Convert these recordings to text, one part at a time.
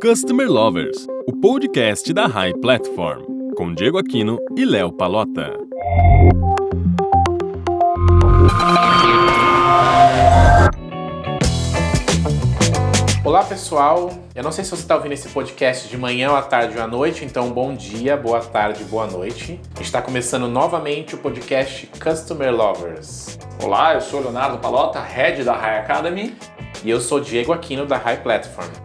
Customer Lovers, o podcast da High Platform, com Diego Aquino e Léo Palota. Olá pessoal, eu não sei se você está ouvindo esse podcast de manhã, ou à tarde ou à noite, então bom dia, boa tarde, boa noite. Está começando novamente o podcast Customer Lovers. Olá, eu sou Leonardo Palota, Head da High Academy. E eu sou Diego Aquino da High Platform.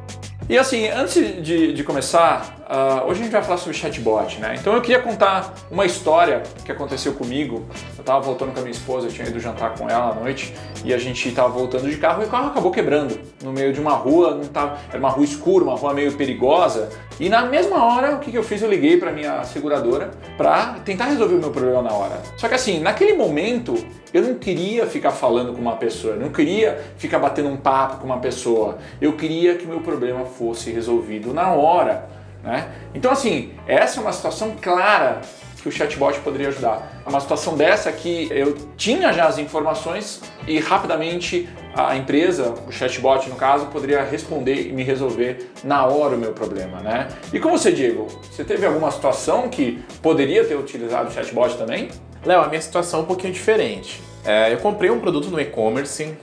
E assim, antes de, de começar, uh, hoje a gente vai falar sobre chatbot, né? Então eu queria contar uma história que aconteceu comigo. Eu estava voltando com a minha esposa, eu tinha ido jantar com ela à noite e a gente estava voltando de carro e o carro acabou quebrando no meio de uma rua, não tava, era uma rua escura, uma rua meio perigosa. E na mesma hora, o que, que eu fiz? Eu liguei para minha seguradora para tentar resolver o meu problema na hora. Só que assim, naquele momento, eu não queria ficar falando com uma pessoa, eu não queria ficar batendo um papo com uma pessoa. Eu queria que meu problema fosse resolvido na hora. Né? Então, assim, essa é uma situação clara que o chatbot poderia ajudar. É uma situação dessa que eu tinha já as informações e rapidamente a empresa, o chatbot no caso, poderia responder e me resolver na hora o meu problema, né? E com você, Diego, você teve alguma situação que poderia ter utilizado o chatbot também? Léo, a minha situação é um pouquinho diferente. É, eu comprei um produto no e-commerce,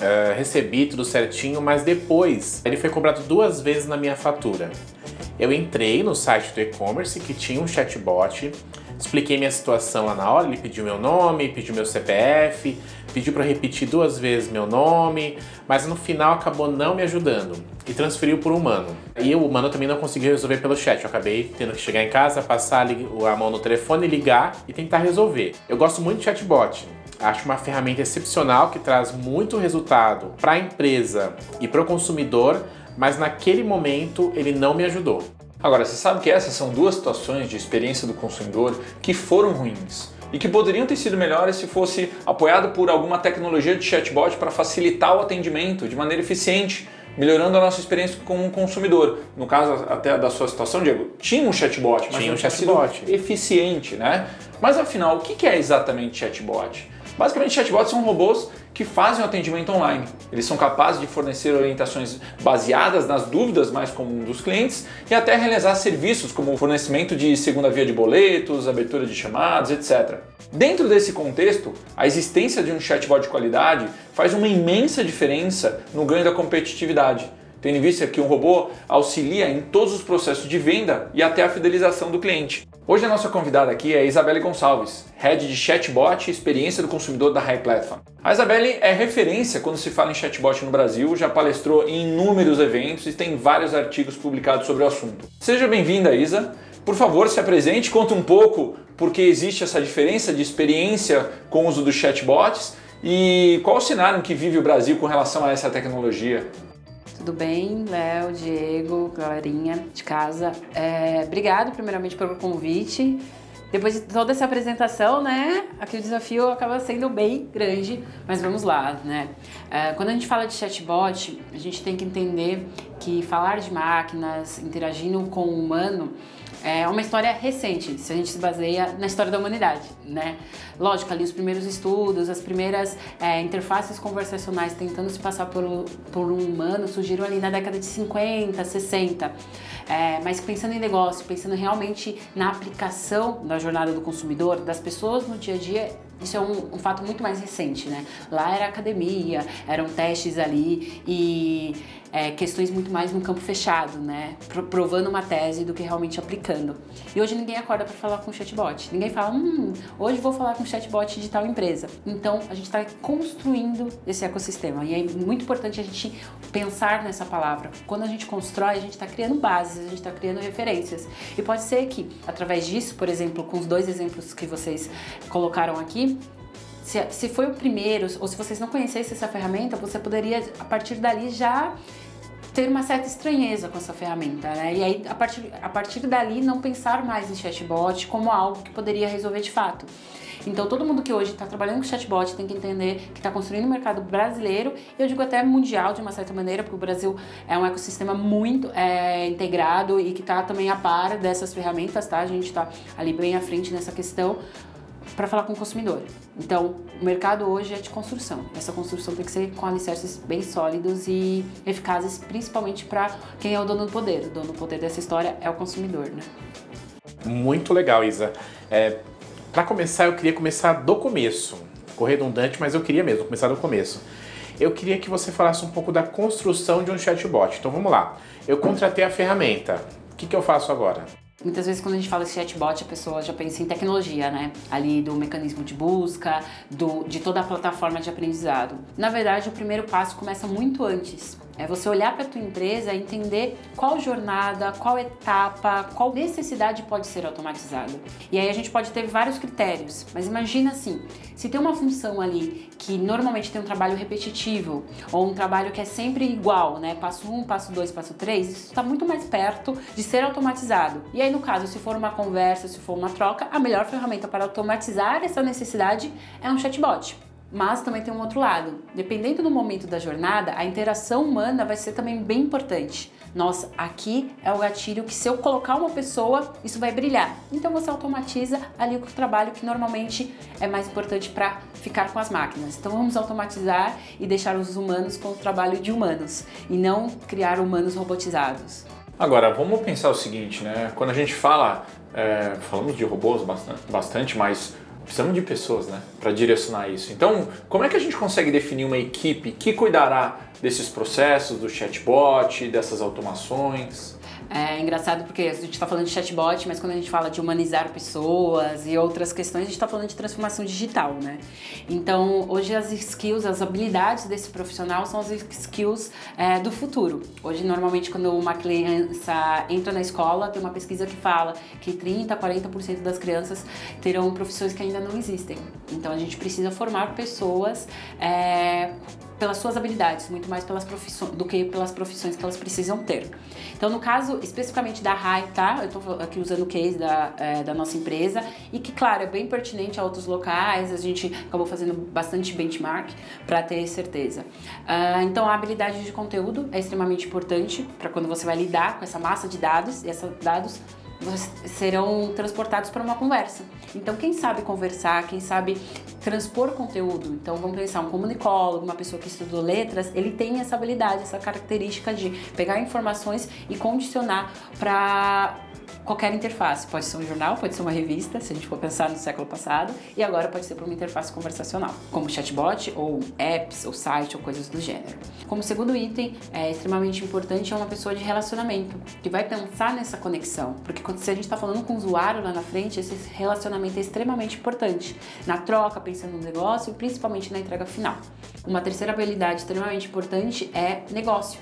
é, recebi tudo certinho, mas depois ele foi cobrado duas vezes na minha fatura. Eu entrei no site do e-commerce que tinha um chatbot, expliquei minha situação lá na hora, ele pediu meu nome, pediu meu CPF, pediu para repetir duas vezes meu nome, mas no final acabou não me ajudando e transferiu por um humano. E o humano também não conseguiu resolver pelo chat. Eu acabei tendo que chegar em casa, passar a mão no telefone, ligar e tentar resolver. Eu gosto muito de chatbot. Acho uma ferramenta excepcional que traz muito resultado para a empresa e para o consumidor, mas naquele momento ele não me ajudou. Agora, você sabe que essas são duas situações de experiência do consumidor que foram ruins e que poderiam ter sido melhores se fosse apoiado por alguma tecnologia de chatbot para facilitar o atendimento de maneira eficiente, melhorando a nossa experiência como consumidor. No caso até da sua situação, Diego, tinha um chatbot, mas tinha um um chatbot eficiente, né? Mas afinal, o que é exatamente chatbot? Basicamente, chatbots são robôs que fazem o atendimento online. Eles são capazes de fornecer orientações baseadas nas dúvidas mais comuns dos clientes e até realizar serviços como o fornecimento de segunda via de boletos, abertura de chamadas, etc. Dentro desse contexto, a existência de um chatbot de qualidade faz uma imensa diferença no ganho da competitividade tendo em vista que um robô auxilia em todos os processos de venda e até a fidelização do cliente. Hoje a nossa convidada aqui é Isabelle Gonçalves, Head de Chatbot e Experiência do Consumidor da High Platform. A Isabelle é referência quando se fala em chatbot no Brasil, já palestrou em inúmeros eventos e tem vários artigos publicados sobre o assunto. Seja bem-vinda, Isa. Por favor, se apresente, conta um pouco por que existe essa diferença de experiência com o uso dos chatbots e qual o cenário que vive o Brasil com relação a essa tecnologia. Tudo bem, Léo, Diego, galerinha de casa. É, obrigado primeiramente pelo convite. Depois de toda essa apresentação, né, aqui o desafio acaba sendo bem grande, mas vamos lá, né. É, quando a gente fala de chatbot, a gente tem que entender que falar de máquinas interagindo com o humano é uma história recente, se a gente se baseia na história da humanidade, né? Lógico, ali os primeiros estudos, as primeiras é, interfaces conversacionais tentando se passar por, por um humano surgiram ali na década de 50, 60. É, mas pensando em negócio, pensando realmente na aplicação da jornada do consumidor, das pessoas no dia a dia, isso é um, um, fato muito mais recente, né? Lá era academia, eram testes ali e é, questões muito mais no campo fechado, né? Provando uma tese do que realmente aplicando. E hoje ninguém acorda para falar com chatbot. Ninguém fala, hum, hoje vou falar com chatbot de tal empresa. Então a gente está construindo esse ecossistema e é muito importante a gente pensar nessa palavra. Quando a gente constrói, a gente está criando bases, a gente está criando referências. E pode ser que através disso, por exemplo, com os dois exemplos que vocês colocaram aqui, se, se foi o primeiro, ou se vocês não conhecessem essa ferramenta, você poderia, a partir dali, já ter uma certa estranheza com essa ferramenta, né? E aí, a partir, a partir dali, não pensar mais em chatbot como algo que poderia resolver de fato. Então, todo mundo que hoje está trabalhando com chatbot tem que entender que está construindo um mercado brasileiro, eu digo até mundial de uma certa maneira, porque o Brasil é um ecossistema muito é, integrado e que está também a par dessas ferramentas, tá? A gente está ali bem à frente nessa questão para falar com o consumidor. Então, o mercado hoje é de construção. Essa construção tem que ser com alicerces bem sólidos e eficazes, principalmente para quem é o dono do poder. O dono do poder dessa história é o consumidor, né? Muito legal, Isa. É, para começar, eu queria começar do começo. Ficou redundante, mas eu queria mesmo começar do começo. Eu queria que você falasse um pouco da construção de um chatbot. Então vamos lá. Eu contratei a ferramenta. O que, que eu faço agora? Muitas vezes quando a gente fala de chatbot, a pessoa já pensa em tecnologia, né? Ali do mecanismo de busca, do, de toda a plataforma de aprendizado. Na verdade, o primeiro passo começa muito antes. É você olhar para a tua empresa entender qual jornada, qual etapa, qual necessidade pode ser automatizada. E aí a gente pode ter vários critérios, mas imagina assim, se tem uma função ali que normalmente tem um trabalho repetitivo ou um trabalho que é sempre igual, né? Passo 1, um, passo 2, passo 3, isso está muito mais perto de ser automatizado. E aí no caso, se for uma conversa, se for uma troca, a melhor ferramenta para automatizar essa necessidade é um chatbot. Mas também tem um outro lado. Dependendo do momento da jornada, a interação humana vai ser também bem importante. Nossa, aqui é o gatilho que se eu colocar uma pessoa, isso vai brilhar. Então você automatiza ali o trabalho que normalmente é mais importante para ficar com as máquinas. Então vamos automatizar e deixar os humanos com o trabalho de humanos e não criar humanos robotizados. Agora, vamos pensar o seguinte, né? Quando a gente fala, é, falamos de robôs bastante, bastante mas precisamos de pessoas, né, para direcionar isso. Então, como é que a gente consegue definir uma equipe que cuidará desses processos, do chatbot, dessas automações? É engraçado porque a gente está falando de chatbot, mas quando a gente fala de humanizar pessoas e outras questões, a gente está falando de transformação digital, né? Então, hoje as skills, as habilidades desse profissional são as skills é, do futuro. Hoje, normalmente, quando uma criança entra na escola, tem uma pesquisa que fala que 30% 40% das crianças terão profissões que ainda não existem. Então, a gente precisa formar pessoas é, pelas suas habilidades, muito mais pelas profissões do que pelas profissões que elas precisam ter. Então, no caso especificamente da RAI, tá? Eu estou aqui usando o case da, é, da nossa empresa e que, claro, é bem pertinente a outros locais, a gente acabou fazendo bastante benchmark para ter certeza. Uh, então, a habilidade de conteúdo é extremamente importante para quando você vai lidar com essa massa de dados e esses dados serão transportados para uma conversa. Então, quem sabe conversar, quem sabe transpor conteúdo. Então, vamos pensar um comunicólogo, uma pessoa que estudou letras, ele tem essa habilidade, essa característica de pegar informações e condicionar para qualquer interface. Pode ser um jornal, pode ser uma revista, se a gente for pensar no século passado, e agora pode ser para uma interface conversacional, como chatbot ou apps ou site ou coisas do gênero. Como segundo item, é extremamente importante é uma pessoa de relacionamento, que vai pensar nessa conexão, porque quando se a gente está falando com o usuário lá na frente, esse relacionamento é extremamente importante na troca, pensando no negócio e principalmente na entrega final. Uma terceira habilidade extremamente importante é negócio.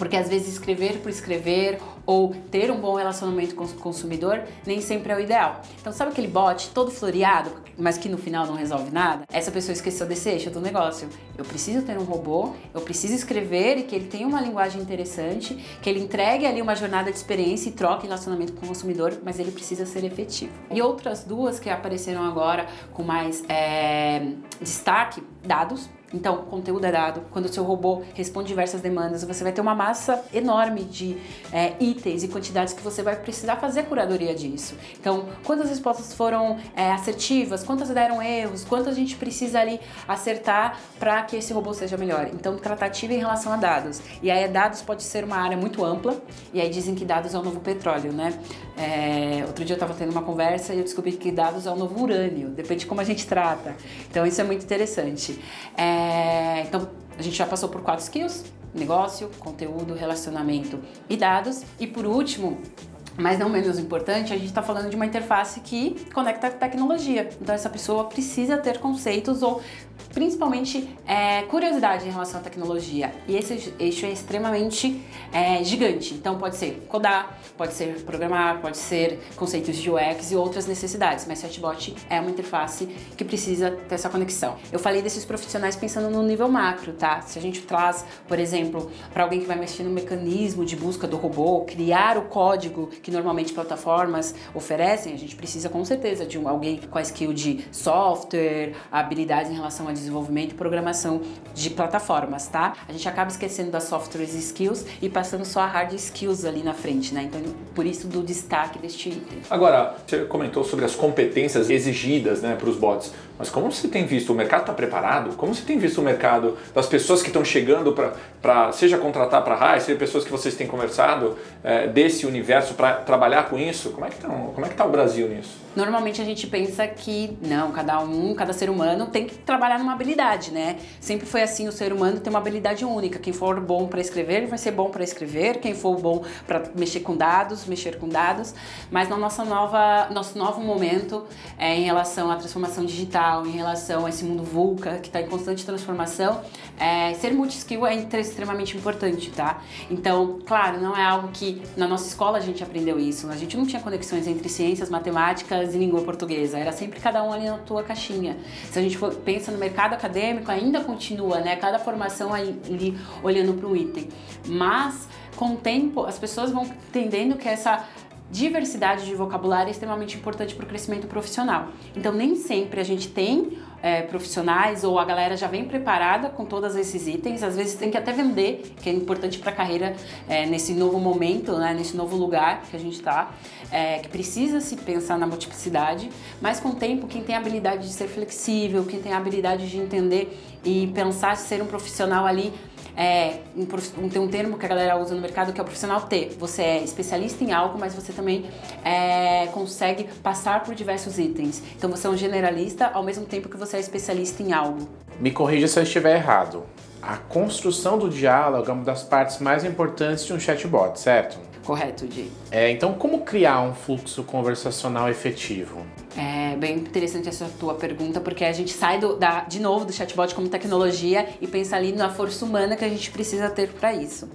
Porque às vezes escrever por escrever ou ter um bom relacionamento com o consumidor nem sempre é o ideal. Então, sabe aquele bot todo floreado, mas que no final não resolve nada? Essa pessoa esqueceu desse eixo do negócio. Eu preciso ter um robô, eu preciso escrever e que ele tenha uma linguagem interessante, que ele entregue ali uma jornada de experiência e troque relacionamento com o consumidor, mas ele precisa ser efetivo. E outras duas que apareceram agora com mais é, destaque, dados então, conteúdo é dado. Quando o seu robô responde diversas demandas, você vai ter uma massa enorme de é, itens e quantidades que você vai precisar fazer curadoria disso. Então, quantas respostas foram é, assertivas, quantas deram erros, quanto a gente precisa ali acertar para que esse robô seja melhor. Então, tratativa em relação a dados. E aí, dados pode ser uma área muito ampla, e aí dizem que dados é o novo petróleo, né? É, outro dia eu estava tendo uma conversa e eu descobri que dados é o novo urânio, depende de como a gente trata. Então, isso é muito interessante. É, é, então, a gente já passou por quatro skills: negócio, conteúdo, relacionamento e dados. E por último, mas não menos importante, a gente está falando de uma interface que conecta a tecnologia. Então essa pessoa precisa ter conceitos ou principalmente é, curiosidade em relação à tecnologia. E esse eixo é extremamente é, gigante. Então pode ser codar, pode ser programar, pode ser conceitos de UX e outras necessidades. Mas chatbot é uma interface que precisa ter essa conexão. Eu falei desses profissionais pensando no nível macro, tá? Se a gente traz, por exemplo, para alguém que vai mexer no mecanismo de busca do robô, criar o código que normalmente plataformas oferecem, a gente precisa com certeza de um, alguém com a skill de software, habilidades em relação a desenvolvimento e programação de plataformas, tá? A gente acaba esquecendo das softwares skills e passando só a hard skills ali na frente, né? Então, por isso do destaque deste item. Agora, você comentou sobre as competências exigidas né, para os bots. Mas como você tem visto, o mercado está preparado? Como você tem visto o mercado das pessoas que estão chegando para, seja contratar para a RAI, seja pessoas que vocês têm conversado é, desse universo para trabalhar com isso? Como é que está é tá o Brasil nisso? Normalmente a gente pensa que não, cada um, cada ser humano tem que trabalhar numa habilidade, né? Sempre foi assim, o ser humano tem uma habilidade única. Quem for bom para escrever, vai ser bom para escrever. Quem for bom para mexer com dados, mexer com dados. Mas na nossa nova, nosso novo momento é, em relação à transformação digital digital, em relação a esse mundo VUCA que está em constante transformação, é, ser multi-skill é extremamente importante, tá? Então, claro, não é algo que na nossa escola a gente aprendeu isso. A gente não tinha conexões entre ciências, matemáticas e língua portuguesa. Era sempre cada um ali na tua caixinha. Se a gente for, pensa no mercado acadêmico, ainda continua, né? Cada formação ali olhando para um item. Mas com o tempo, as pessoas vão entendendo que essa diversidade de vocabulário é extremamente importante para o crescimento profissional. Então, nem sempre a gente tem é, profissionais ou a galera já vem preparada com todos esses itens. Às vezes tem que até vender, que é importante para a carreira é, nesse novo momento, né, nesse novo lugar que a gente está, é, que precisa se pensar na multiplicidade. Mas com o tempo, quem tem a habilidade de ser flexível, quem tem a habilidade de entender e pensar ser um profissional ali é, um, tem um termo que a galera usa no mercado que é o profissional T. Você é especialista em algo, mas você também é, consegue passar por diversos itens. Então você é um generalista ao mesmo tempo que você é especialista em algo. Me corrija se eu estiver errado. A construção do diálogo é uma das partes mais importantes de um chatbot, certo? Correto, Di. É, então, como criar um fluxo conversacional efetivo? É bem interessante essa tua pergunta, porque a gente sai do, da, de novo do chatbot como tecnologia e pensa ali na força humana que a gente precisa ter para isso.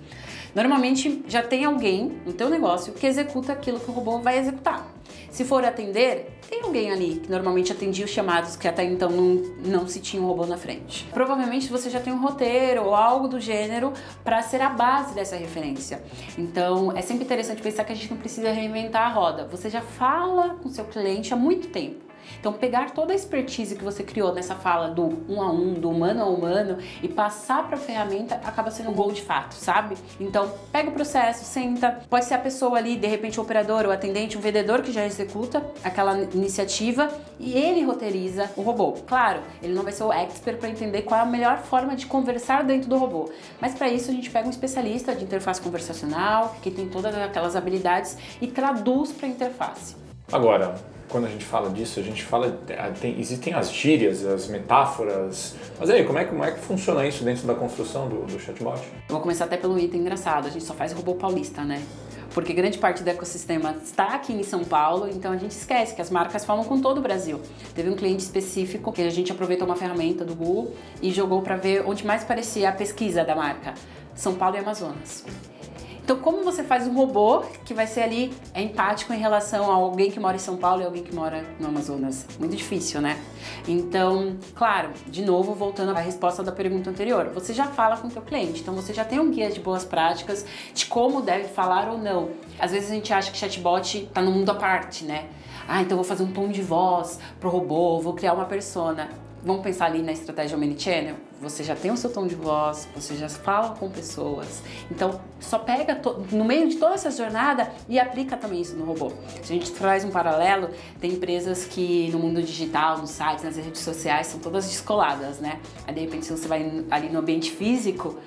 Normalmente já tem alguém no teu negócio que executa aquilo que o robô vai executar. Se for atender, tem alguém ali que normalmente atendia os chamados que até então não, não se tinha um robô na frente. Provavelmente você já tem um roteiro ou algo do gênero para ser a base dessa referência. Então é sempre interessante pensar que a gente não precisa reinventar a roda. Você já fala com seu cliente há muito tempo. Então, pegar toda a expertise que você criou nessa fala do um a um, do humano a humano e passar para a ferramenta acaba sendo um gol de fato, sabe? Então, pega o processo, senta. Pode ser a pessoa ali, de repente, o operador, o atendente, um vendedor que já executa aquela iniciativa e ele roteiriza o robô. Claro, ele não vai ser o expert para entender qual é a melhor forma de conversar dentro do robô, mas para isso a gente pega um especialista de interface conversacional que tem todas aquelas habilidades e traduz para a interface. Agora, quando a gente fala disso, a gente fala. Eh, tem, existem as gírias, as metáforas. Mas aí, como é, como é que funciona isso dentro da construção do, do chatbot? Vou começar até pelo item engraçado: a gente só faz robô paulista, né? Porque grande parte do ecossistema está aqui em São Paulo, então a gente esquece que as marcas falam com todo o Brasil. Teve um cliente específico que a gente aproveitou uma ferramenta do Google e jogou para ver onde mais parecia a pesquisa da marca: São Paulo e Amazonas. Então, como você faz um robô que vai ser ali é empático em relação a alguém que mora em São Paulo e alguém que mora no Amazonas? Muito difícil, né? Então, claro, de novo, voltando à resposta da pergunta anterior, você já fala com o teu cliente, então você já tem um guia de boas práticas de como deve falar ou não. Às vezes a gente acha que chatbot está no mundo à parte, né? Ah, então vou fazer um tom de voz pro robô, vou criar uma persona vamos pensar ali na estratégia Omnichannel, você já tem o seu tom de voz, você já fala com pessoas. Então, só pega no meio de toda essa jornada e aplica também isso no robô. Se a gente traz um paralelo, tem empresas que no mundo digital, nos sites, nas redes sociais, são todas descoladas, né? Aí, de repente, se você vai ali no ambiente físico,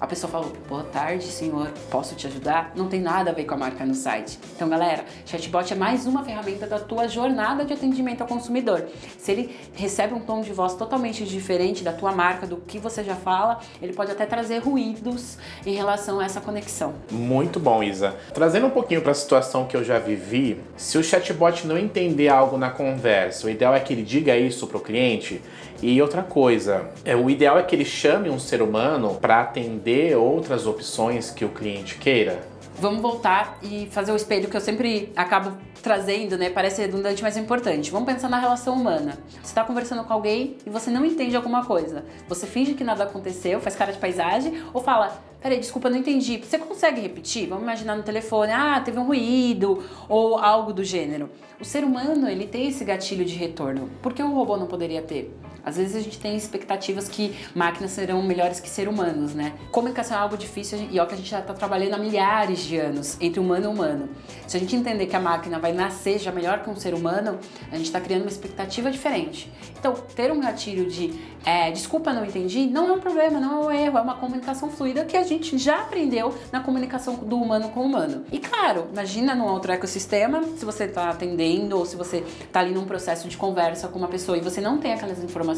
a pessoa falou, boa tarde, senhor, posso te ajudar? Não tem nada a ver com a marca no site. Então, galera, chatbot é mais uma ferramenta da tua jornada de atendimento ao consumidor. Se ele recebe um tom de voz totalmente diferente da tua marca, do que você já fala, ele pode até trazer ruídos em relação a essa conexão. Muito bom, Isa. Trazendo um pouquinho para a situação que eu já vivi, se o chatbot não entender algo na conversa, o ideal é que ele diga isso para o cliente. E outra coisa, é, o ideal é que ele chame um ser humano para atender outras opções que o cliente queira. Vamos voltar e fazer o espelho que eu sempre acabo trazendo, né? Parece redundante, mas é importante. Vamos pensar na relação humana. Você está conversando com alguém e você não entende alguma coisa. Você finge que nada aconteceu, faz cara de paisagem ou fala: Peraí, desculpa, não entendi. Você consegue repetir? Vamos imaginar no telefone: Ah, teve um ruído ou algo do gênero. O ser humano, ele tem esse gatilho de retorno. Por que o robô não poderia ter? Às vezes a gente tem expectativas que máquinas serão melhores que seres humanos, né? Comunicação é algo difícil e o que a gente já está trabalhando há milhares de anos entre humano e humano. Se a gente entender que a máquina vai nascer já melhor que um ser humano, a gente está criando uma expectativa diferente. Então, ter um gatilho de é, desculpa, não entendi, não é um problema, não é um erro, é uma comunicação fluida que a gente já aprendeu na comunicação do humano com o humano. E claro, imagina num outro ecossistema, se você está atendendo ou se você está ali num processo de conversa com uma pessoa e você não tem aquelas informações,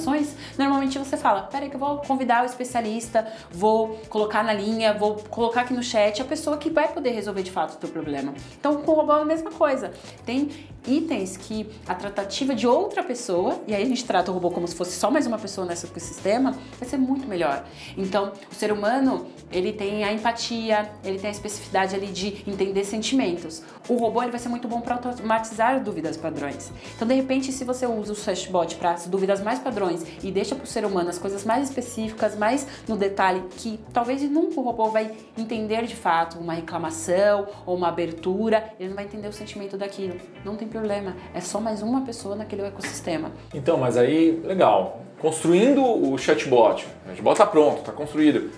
normalmente você fala: peraí, que eu vou convidar o especialista, vou colocar na linha, vou colocar aqui no chat a pessoa que vai poder resolver de fato o teu problema. Então, com o robô é a mesma coisa. Tem itens que a tratativa de outra pessoa, e aí a gente trata o robô como se fosse só mais uma pessoa nesse ecossistema, vai ser muito melhor. Então, o ser humano, ele tem a empatia, ele tem a especificidade ali de entender sentimentos. O robô ele vai ser muito bom para automatizar dúvidas padrões. Então, de repente, se você usa o chatbot para as dúvidas mais padrões e deixa para o ser humano as coisas mais específicas, mais no detalhe, que talvez nunca o robô vai entender de fato uma reclamação ou uma abertura, ele não vai entender o sentimento daquilo. Não tem problema, é só mais uma pessoa naquele ecossistema. Então, mas aí, legal. Construindo o chatbot, o chatbot está pronto, está construído.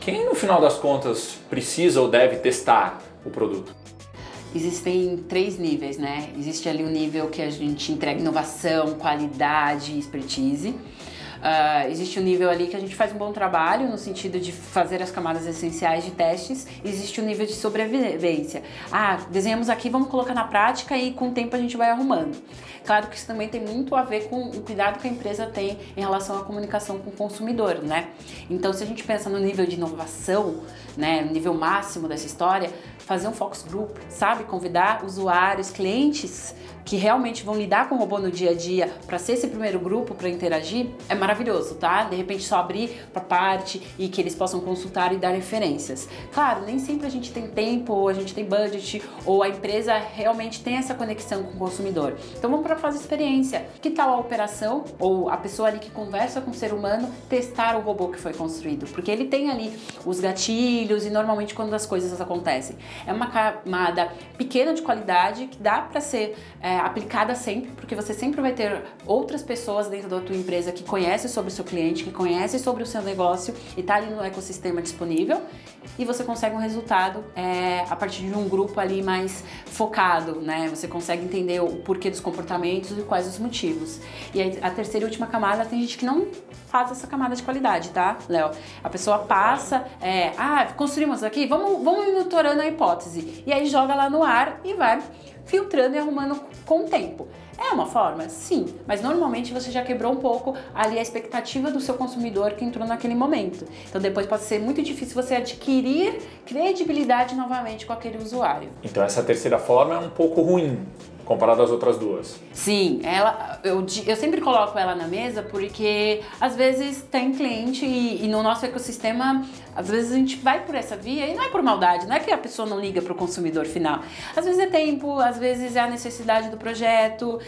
Quem no final das contas precisa ou deve testar o produto? Existem três níveis, né? Existe ali o um nível que a gente entrega inovação, qualidade, expertise. Uh, existe um nível ali que a gente faz um bom trabalho no sentido de fazer as camadas essenciais de testes. Existe um nível de sobrevivência. Ah, desenhamos aqui, vamos colocar na prática e com o tempo a gente vai arrumando. Claro que isso também tem muito a ver com o cuidado que a empresa tem em relação à comunicação com o consumidor, né? Então, se a gente pensa no nível de inovação, né, nível máximo dessa história, fazer um focus group, sabe? Convidar usuários, clientes que realmente vão lidar com o robô no dia a dia para ser esse primeiro grupo para interagir, é maravilhoso, tá? De repente só abrir para parte e que eles possam consultar e dar referências. Claro, nem sempre a gente tem tempo, ou a gente tem budget, ou a empresa realmente tem essa conexão com o consumidor. Então vamos para a fase experiência. Que tal a operação ou a pessoa ali que conversa com o ser humano testar o robô que foi construído? Porque ele tem ali os gatilhos e normalmente quando as coisas acontecem. É uma camada pequena de qualidade que dá para ser é, aplicada sempre, porque você sempre vai ter outras pessoas dentro da tua empresa que conhecem sobre o seu cliente, que conhecem sobre o seu negócio e tá ali no ecossistema disponível e você consegue um resultado é, a partir de um grupo ali mais focado, né? Você consegue entender o porquê dos comportamentos e quais os motivos. E aí, a terceira e última camada tem gente que não faz essa camada de qualidade, tá, Léo? A pessoa passa, é, ah, construímos aqui, vamos, vamos monitorando a hipótese. E aí joga lá no ar e vai filtrando e arrumando com o tempo. É uma forma? Sim, mas normalmente você já quebrou um pouco ali a expectativa do seu consumidor que entrou naquele momento. Então depois pode ser muito difícil você adquirir credibilidade novamente com aquele usuário. Então essa terceira forma é um pouco ruim, comparado às outras duas. Sim, ela, eu, eu sempre coloco ela na mesa porque às vezes tem cliente e, e, no nosso ecossistema, às vezes a gente vai por essa via e não é por maldade, não é que a pessoa não liga para o consumidor final. Às vezes é tempo, às vezes é a necessidade do projeto.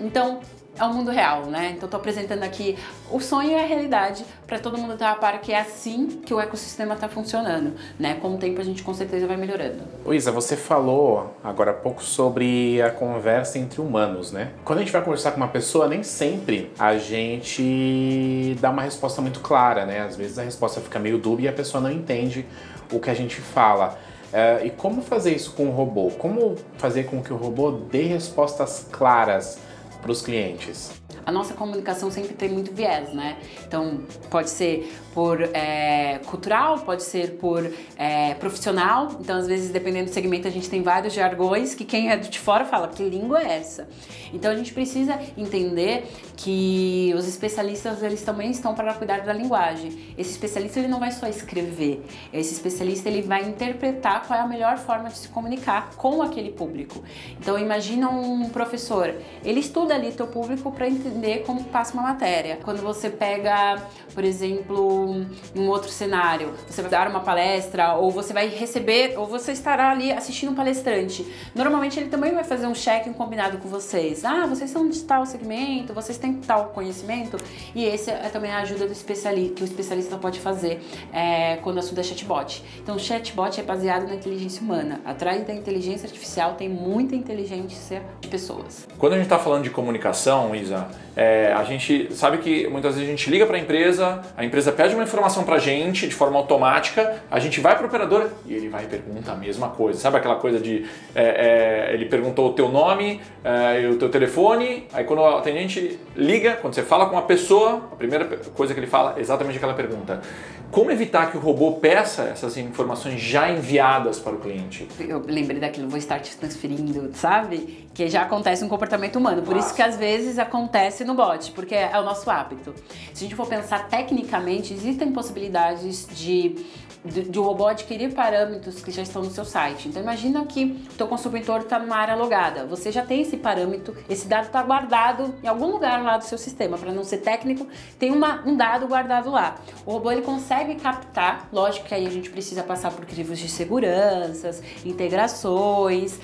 Então, é o mundo real, né? Então estou apresentando aqui o sonho e a realidade para todo mundo estar a par que é assim que o ecossistema está funcionando, né? Com o tempo a gente com certeza vai melhorando. Luísa, você falou agora há pouco sobre a conversa entre humanos, né? Quando a gente vai conversar com uma pessoa, nem sempre a gente dá uma resposta muito clara, né? Às vezes a resposta fica meio dúbia e a pessoa não entende o que a gente fala. Uh, e como fazer isso com o robô? Como fazer com que o robô dê respostas claras para os clientes? A nossa comunicação sempre tem muito viés, né? Então, pode ser por é, cultural, pode ser por é, profissional. Então, às vezes, dependendo do segmento, a gente tem vários jargões que quem é de fora fala, que língua é essa? Então, a gente precisa entender que os especialistas, eles também estão para cuidar da linguagem. Esse especialista, ele não vai só escrever. Esse especialista, ele vai interpretar qual é a melhor forma de se comunicar com aquele público. Então, imagina um professor, ele estuda ali teu público para entender como passa uma matéria. Quando você pega, por exemplo, um, outro cenário. Você vai dar uma palestra, ou você vai receber, ou você estará ali assistindo um palestrante. Normalmente ele também vai fazer um check-in combinado com vocês. Ah, vocês são de tal segmento, vocês têm tal conhecimento. E esse é também a ajuda do especialista, que o especialista pode fazer é, quando o assunto é chatbot. Então, chatbot é baseado na inteligência humana. Atrás da inteligência artificial tem muita inteligência de pessoas. Quando a gente está falando de comunicação, Isa, É, a gente sabe que muitas vezes a gente liga para a empresa, a empresa pede uma informação para a gente de forma automática, a gente vai para o operador e ele vai e pergunta a mesma coisa. Sabe aquela coisa de é, é, ele perguntou o teu nome é, e o teu telefone, aí quando o atendente liga, quando você fala com uma pessoa, a primeira coisa que ele fala é exatamente aquela pergunta. Como evitar que o robô peça essas informações já enviadas para o cliente? Eu lembrei daquilo, vou estar te transferindo, sabe? Que já acontece no comportamento humano. Por isso que às vezes acontece no bot, porque é o nosso hábito. Se a gente for pensar tecnicamente, existem possibilidades de de, o robô adquirir parâmetros que já estão no seu site. Então imagina que o teu consumidor está numa área logada, você já tem esse parâmetro, esse dado está guardado em algum lugar lá do seu sistema, para não ser técnico, tem uma, um dado guardado lá. O robô ele consegue captar, lógico que aí a gente precisa passar por crivos de seguranças, integrações,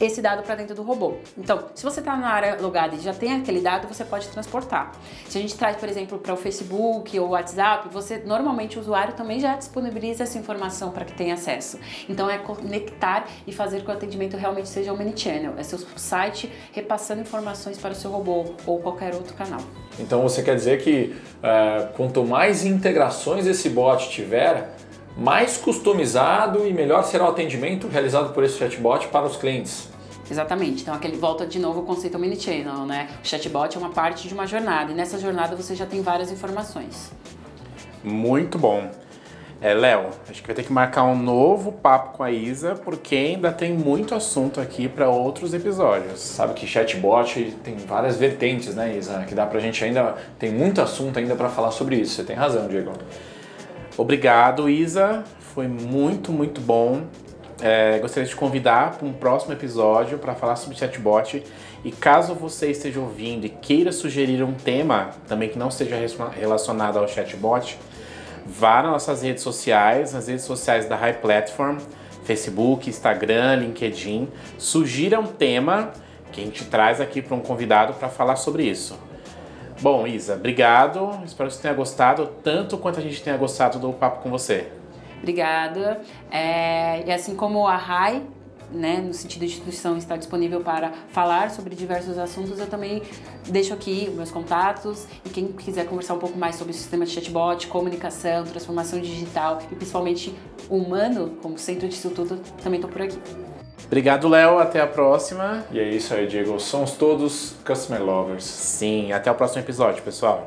esse dado para dentro do robô. Então, se você está na área logada e já tem aquele dado, você pode transportar. Se a gente traz, por exemplo, para o Facebook ou WhatsApp, você normalmente o usuário também já disponibiliza essa informação para que tenha acesso. Então, é conectar e fazer com que o atendimento realmente seja omnichannel. É seu site repassando informações para o seu robô ou qualquer outro canal. Então, você quer dizer que uh, quanto mais integrações esse bot tiver, mais customizado e melhor será o atendimento realizado por esse chatbot para os clientes. Exatamente. Então, aquele volta de novo o conceito omnichannel, né? O chatbot é uma parte de uma jornada e nessa jornada você já tem várias informações. Muito bom. É, Léo, acho que vai ter que marcar um novo papo com a Isa, porque ainda tem muito assunto aqui para outros episódios. Sabe que chatbot tem várias vertentes, né, Isa? Que dá pra gente ainda. Tem muito assunto ainda para falar sobre isso. Você tem razão, Diego. Obrigado, Isa. Foi muito, muito bom. É, gostaria de te convidar para um próximo episódio para falar sobre chatbot. E caso você esteja ouvindo e queira sugerir um tema também que não seja relacionado ao chatbot, vá nas nossas redes sociais, nas redes sociais da High Platform, Facebook, Instagram, LinkedIn. Sugira um tema que a gente traz aqui para um convidado para falar sobre isso. Bom, Isa, obrigado. Espero que você tenha gostado, tanto quanto a gente tenha gostado do papo com você. Obrigada. É, e assim como a RAI, né, no sentido de instituição, está disponível para falar sobre diversos assuntos, eu também deixo aqui meus contatos e quem quiser conversar um pouco mais sobre o sistema de chatbot, comunicação, transformação digital e principalmente humano como centro de tudo, também estou por aqui. Obrigado, Léo. Até a próxima. E é isso aí, Diego. Somos todos customer lovers. Sim, até o próximo episódio, pessoal.